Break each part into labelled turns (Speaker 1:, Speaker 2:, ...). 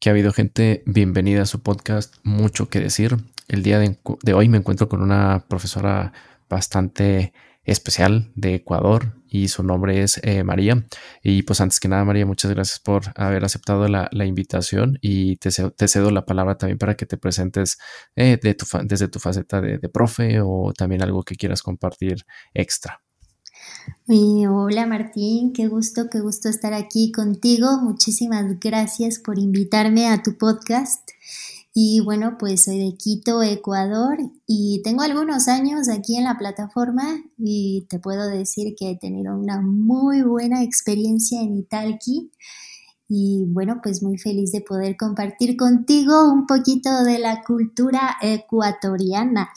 Speaker 1: que ha habido gente? Bienvenida a su podcast Mucho que decir. El día de, hoy me encuentro con una profesora bastante especial de Ecuador y su nombre es eh, María. Y pues antes que nada, María, muchas gracias por haber aceptado la, invitación y te, cedo la palabra también para que te presentes eh, de tu, desde tu faceta de, de profe o también algo que quieras compartir extra.
Speaker 2: Hola Martín, qué gusto, qué gusto estar aquí contigo. Muchísimas gracias por invitarme a tu podcast. Y bueno, pues soy de Quito, Ecuador, y tengo algunos años aquí en la plataforma y te puedo decir que he tenido una muy buena experiencia en Italki. Y bueno, pues muy feliz de poder compartir contigo un poquito de la cultura ecuatoriana.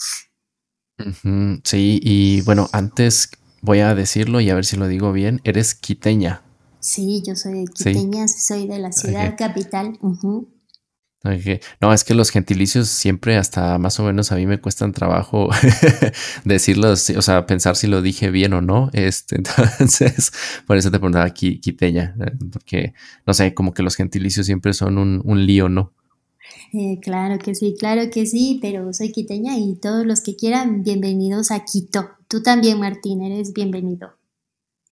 Speaker 1: Sí, y bueno, antes voy a decirlo y a ver si lo digo bien, eres quiteña.
Speaker 2: Sí, yo soy quiteña, soy de la ciudad capital.
Speaker 1: No, es que los gentilicios siempre hasta más o menos a mí me cuestan trabajo decirlos, o sea, pensar si lo dije bien o no. Este, entonces, por eso te preguntaba quiteña, porque, no sé, como que los gentilicios siempre son un, un lío, ¿no?
Speaker 2: Eh, claro que sí, claro que sí, pero soy quiteña y todos los que quieran, bienvenidos a Quito. Tú también, Martín, eres bienvenido.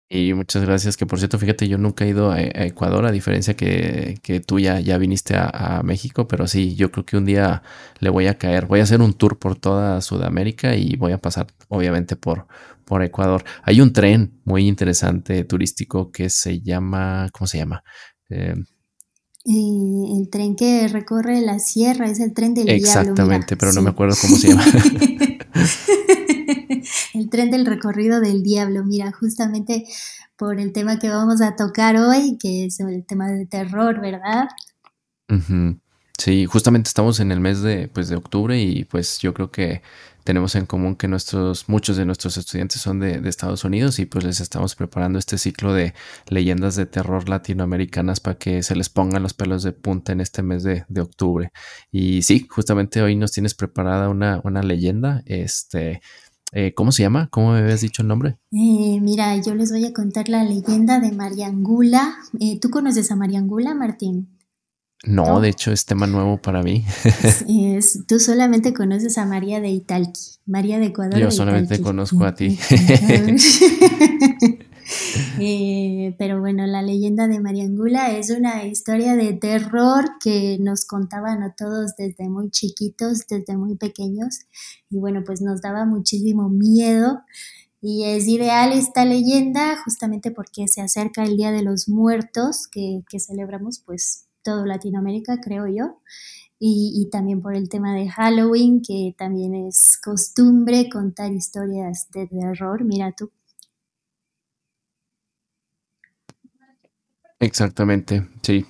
Speaker 1: Y muchas gracias, que por cierto, fíjate, yo nunca he ido a, Ecuador, a diferencia que, que tú ya, ya viniste a, México, pero sí, yo creo que un día le voy a caer. Voy a hacer un tour por toda Sudamérica y voy a pasar, obviamente, por, por Ecuador. Hay un tren muy interesante turístico que se llama, ¿cómo se llama?
Speaker 2: Eh, el tren que recorre la sierra es el tren del diablo.
Speaker 1: Exactamente, pero no me acuerdo cómo se llama.
Speaker 2: el tren del recorrido del diablo, mira, justamente por el tema que vamos a tocar hoy, que es el tema del terror, ¿verdad?
Speaker 1: Sí, justamente estamos en el mes de, pues, de octubre y pues yo creo que tenemos en común que nuestros, muchos de nuestros estudiantes son de, Estados Unidos y pues les estamos preparando este ciclo de leyendas de terror latinoamericanas para que se les pongan los pelos de punta en este mes de, octubre. Y sí, justamente hoy nos tienes preparada una, una leyenda. Este, eh, ¿Cómo se llama? ¿Cómo me habías dicho el nombre?
Speaker 2: Eh, mira, yo les voy a contar la leyenda de Mariangula. Eh, ¿Tú conoces a Mariangula, Martín?
Speaker 1: No, de hecho es tema nuevo para mí.
Speaker 2: tú solamente conoces a María de Italki, María de Ecuador.
Speaker 1: Yo solamente conozco a ti.
Speaker 2: Eh, pero bueno, la leyenda de Mariangula es una historia de terror que nos contaban a todos desde muy chiquitos, desde muy pequeños. Y bueno, pues nos daba muchísimo miedo. Y es ideal esta leyenda justamente porque se acerca el Día de los Muertos que, que celebramos pues todo Latinoamérica, creo yo. Y, también por el tema de Halloween, que también es costumbre contar historias de terror. Mira tú.
Speaker 1: Exactamente, sí.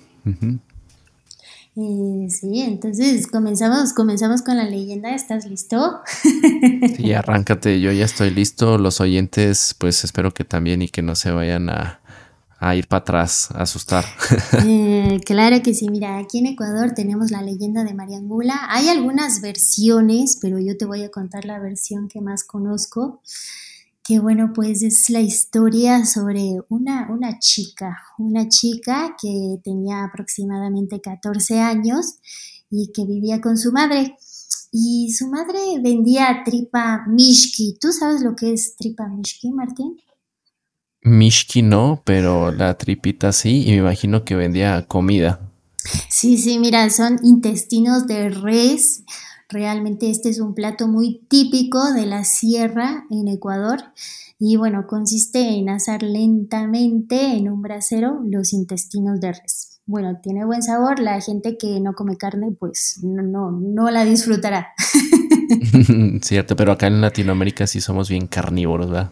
Speaker 2: Eh, sí, entonces comenzamos, comenzamos con la leyenda. ¿Estás listo?
Speaker 1: sí, arráncate, yo ya estoy listo. Los oyentes, pues espero que también y que no se vayan a, a ir para atrás, a asustar.
Speaker 2: Eh, claro que sí, mira, aquí en Ecuador tenemos la leyenda de Mariangula. Hay algunas versiones, pero yo te voy a contar la versión que más conozco, que bueno, pues es la historia sobre una, una chica, una chica que tenía aproximadamente 14 años y que vivía con su madre. Y su madre vendía tripa mishki. ¿Tú sabes lo que es tripa mishki, Martín?
Speaker 1: Mishki no, pero la tripita sí, y me imagino que vendía comida.
Speaker 2: Sí, sí, mira, son intestinos de res. Realmente este es un plato muy típico de la sierra en Ecuador. Y bueno, consiste en asar lentamente en un brasero los intestinos de res. Bueno, tiene buen sabor. La gente que no come carne, pues no, no, no la disfrutará.
Speaker 1: Cierto, pero acá en Latinoamérica sí somos bien carnívoros, ¿verdad?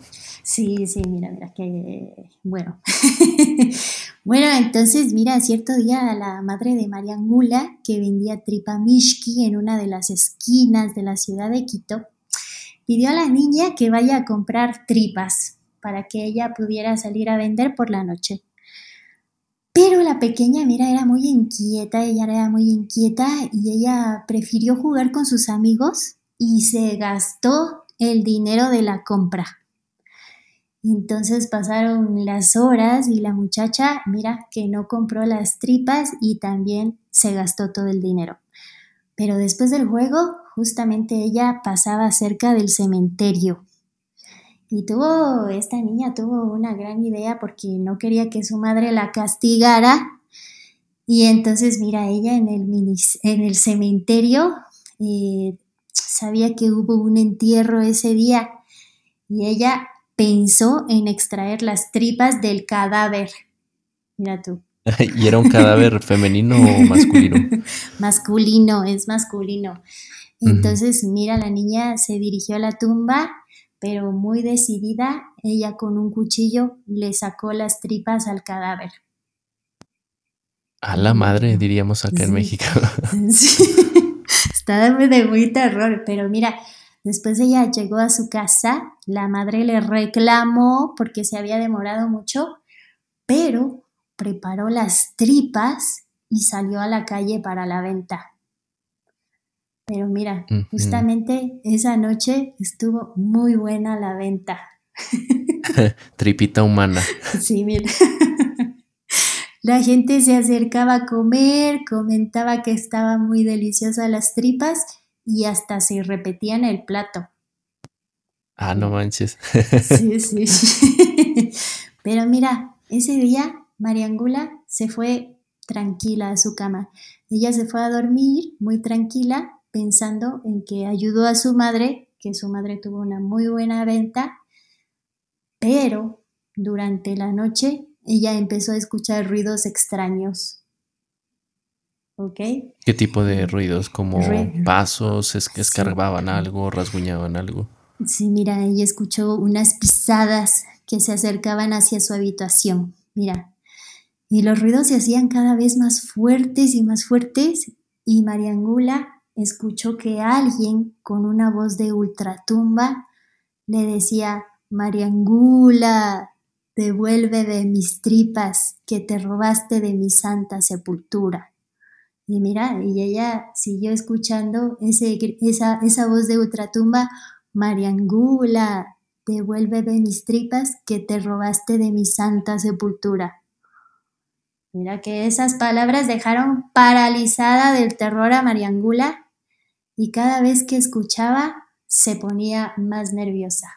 Speaker 2: Sí, sí, mira, mira, que bueno. bueno, entonces, mira, cierto día la madre de María Mula, que vendía tripa mishki en una de las esquinas de la ciudad de Quito, pidió a la niña que vaya a comprar tripas para que ella pudiera salir a vender por la noche. Pero la pequeña, mira, era muy inquieta, ella era muy inquieta y ella prefirió jugar con sus amigos y se gastó el dinero de la compra. Entonces pasaron las horas y la muchacha, mira, que no compró las tripas y también se gastó todo el dinero. Pero después del juego, justamente ella pasaba cerca del cementerio. Y tuvo, esta niña tuvo una gran idea porque no quería que su madre la castigara. Y entonces, mira, ella en el, en el cementerio eh, sabía que hubo un entierro ese día y ella pensó en extraer las tripas del cadáver. Mira tú.
Speaker 1: ¿Y era un cadáver femenino o masculino?
Speaker 2: masculino, es masculino. Entonces, mira, la niña se dirigió a la tumba, pero muy decidida, ella con un cuchillo le sacó las tripas al cadáver.
Speaker 1: A la madre, diríamos acá en México.
Speaker 2: Sí. Está de muy terror, pero mira, Después ella llegó a su casa, la madre le reclamó porque se había demorado mucho, pero preparó las tripas y salió a la calle para la venta. Pero mira, justamente esa noche estuvo muy buena la venta.
Speaker 1: Tripita humana.
Speaker 2: Sí, mira. La gente se acercaba a comer, comentaba que estaban muy deliciosas las tripas y hasta se repetía en el plato.
Speaker 1: Ah, no manches.
Speaker 2: Sí, sí, sí. Pero mira, ese día Mariangula se fue tranquila a su cama. Ella se fue a dormir muy tranquila, pensando en que ayudó a su madre, que su madre tuvo una muy buena venta, pero durante la noche ella empezó a escuchar ruidos extraños.
Speaker 1: ¿Qué tipo de ruidos? ¿Como pasos? ¿Es que escarbaban algo? ¿Rasguñaban algo?
Speaker 2: Sí, mira, ella escuchó unas pisadas que se acercaban hacia su habitación. Mira, y los ruidos se hacían cada vez más fuertes y más fuertes y Mariangula escuchó que alguien con una voz de ultratumba le decía, Mariangula, devuelve de mis tripas que te robaste de mi santa sepultura. Y mira, y ella siguió escuchando esa, voz de ultratumba, Mariangula, devuelve de mis tripas que te robaste de mi santa sepultura. Mira que esas palabras dejaron paralizada del terror a Mariangula y cada vez que escuchaba se ponía más nerviosa.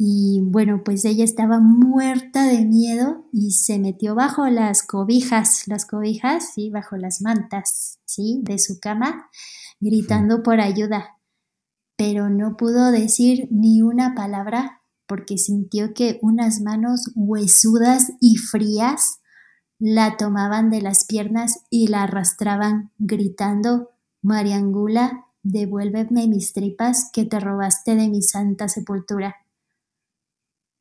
Speaker 2: Y bueno, pues ella estaba muerta de miedo y se metió bajo las cobijas, las cobijas, sí, bajo las mantas, sí, de su cama, gritando por ayuda. Pero no pudo decir ni una palabra porque sintió que unas manos huesudas y frías la tomaban de las piernas y la arrastraban, gritando, Mariangula, devuélveme mis tripas que te robaste de mi santa sepultura.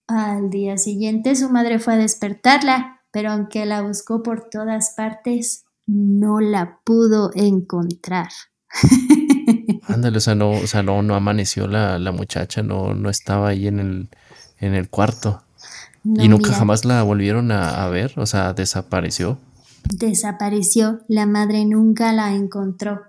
Speaker 2: Al día siguiente su madre fue a despertarla, pero aunque la buscó por todas partes, no la pudo encontrar.
Speaker 1: Ándale, o sea, no, o sea, no, no amaneció la, muchacha, no, no estaba ahí en el, en el cuarto. y nunca jamás la volvieron a, a, ver, o sea, desapareció.
Speaker 2: Desapareció, la madre nunca la encontró,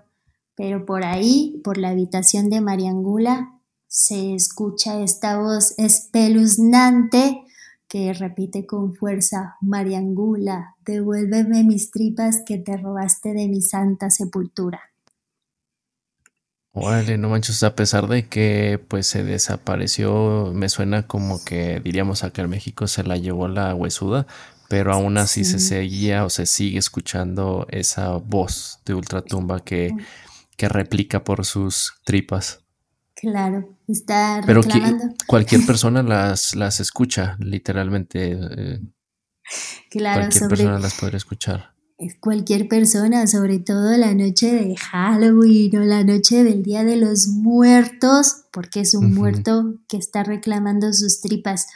Speaker 2: pero por ahí, por la habitación de Mariangula, se escucha esta voz espeluznante que repite con fuerza, Mariangula, devuélveme mis tripas que te robaste de mi santa sepultura.
Speaker 1: Órale, no manches, a pesar de que pues se desapareció, me suena como que diríamos acá en México se la llevó la huesuda, pero aún así se seguía o se sigue escuchando esa voz de ultratumba que, que replica por sus tripas.
Speaker 2: Claro, está reclamando.
Speaker 1: Pero cualquier persona las, las escucha, literalmente. Eh, claro, cualquier persona las podría escuchar.
Speaker 2: Cualquier persona, sobre todo la noche de Halloween o la noche del Día de los Muertos, porque es un muerto que está reclamando sus tripas.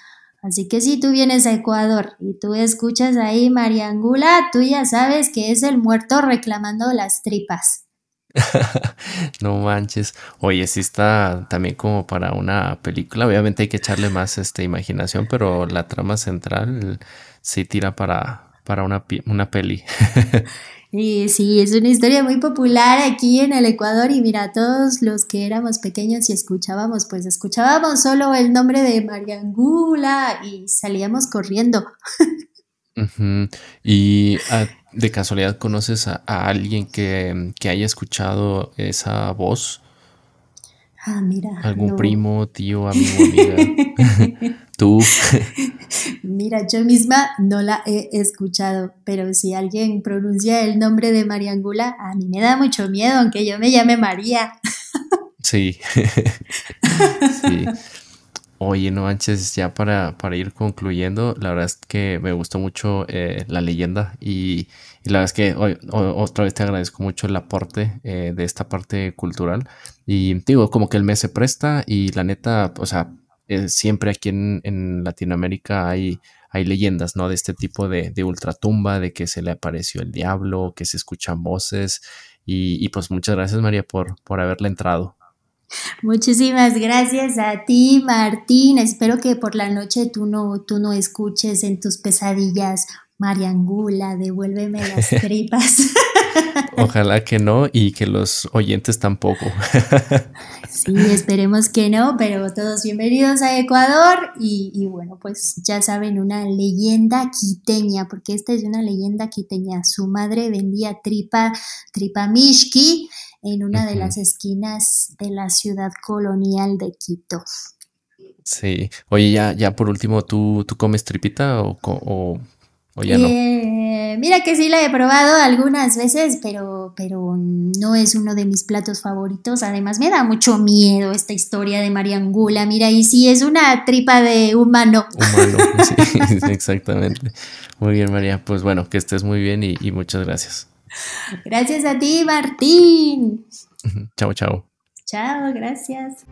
Speaker 2: Así que si tú vienes a Ecuador y tú escuchas ahí Mariangula, tú ya sabes que es el muerto reclamando las tripas.
Speaker 1: no manches. Oye, sí está también como para una película. Obviamente hay que echarle más este, imaginación, pero la trama central sí tira para, para una, una peli.
Speaker 2: Y sí, es una historia muy popular aquí en el Ecuador y mira, todos los que éramos pequeños y escuchábamos, pues escuchábamos solo el nombre de Mariangula y salíamos corriendo.
Speaker 1: Y ah, de casualidad conoces a, alguien que, haya escuchado esa voz?
Speaker 2: Ah, mira.
Speaker 1: ¿Algún primo, tío, amigo, amiga? ¿Tú?
Speaker 2: Mira, yo misma no la he escuchado, pero si alguien pronuncia el nombre de Mariangula, a mí me da mucho miedo, aunque yo me llame María.
Speaker 1: Sí. sí. Oye, no manches, ya para, para, ir concluyendo, la verdad es que me gustó mucho eh, la leyenda y, la verdad es que hoy, otra vez te agradezco mucho el aporte eh, de esta parte cultural y digo, como que el mes se presta y la neta, o sea, eh, siempre aquí en, Latinoamérica hay, hay leyendas, ¿no? De este tipo de, de, ultratumba, de que se le apareció el diablo, que se escuchan voces y, y pues muchas gracias María por, por haberle entrado.
Speaker 2: Muchísimas gracias a ti, Martín. Espero que por la noche tú no, tú no escuches en tus pesadillas Mariangula, devuélveme las tripas.
Speaker 1: Ojalá que no y que los oyentes tampoco.
Speaker 2: Sí, esperemos que no, pero todos bienvenidos a Ecuador y, y, bueno, pues ya saben, una leyenda quiteña, porque esta es una leyenda quiteña. Su madre vendía tripa, tripa mishki en una de las esquinas de la ciudad colonial de Quito.
Speaker 1: Sí. Oye, ya, ya por último, ¿tú, tú comes tripita o, o, ya no?
Speaker 2: Eh, mira que sí la he probado algunas veces, pero, pero no es uno de mis platos favoritos. Además, me da mucho miedo esta historia de Mariangula. Mira, y sí es una tripa de humano.
Speaker 1: Humano, sí, exactamente. Muy bien, María. Pues bueno, que estés muy bien y muchas gracias.
Speaker 2: Gracias a ti, Martín.
Speaker 1: Chao, chao.
Speaker 2: Chao, gracias.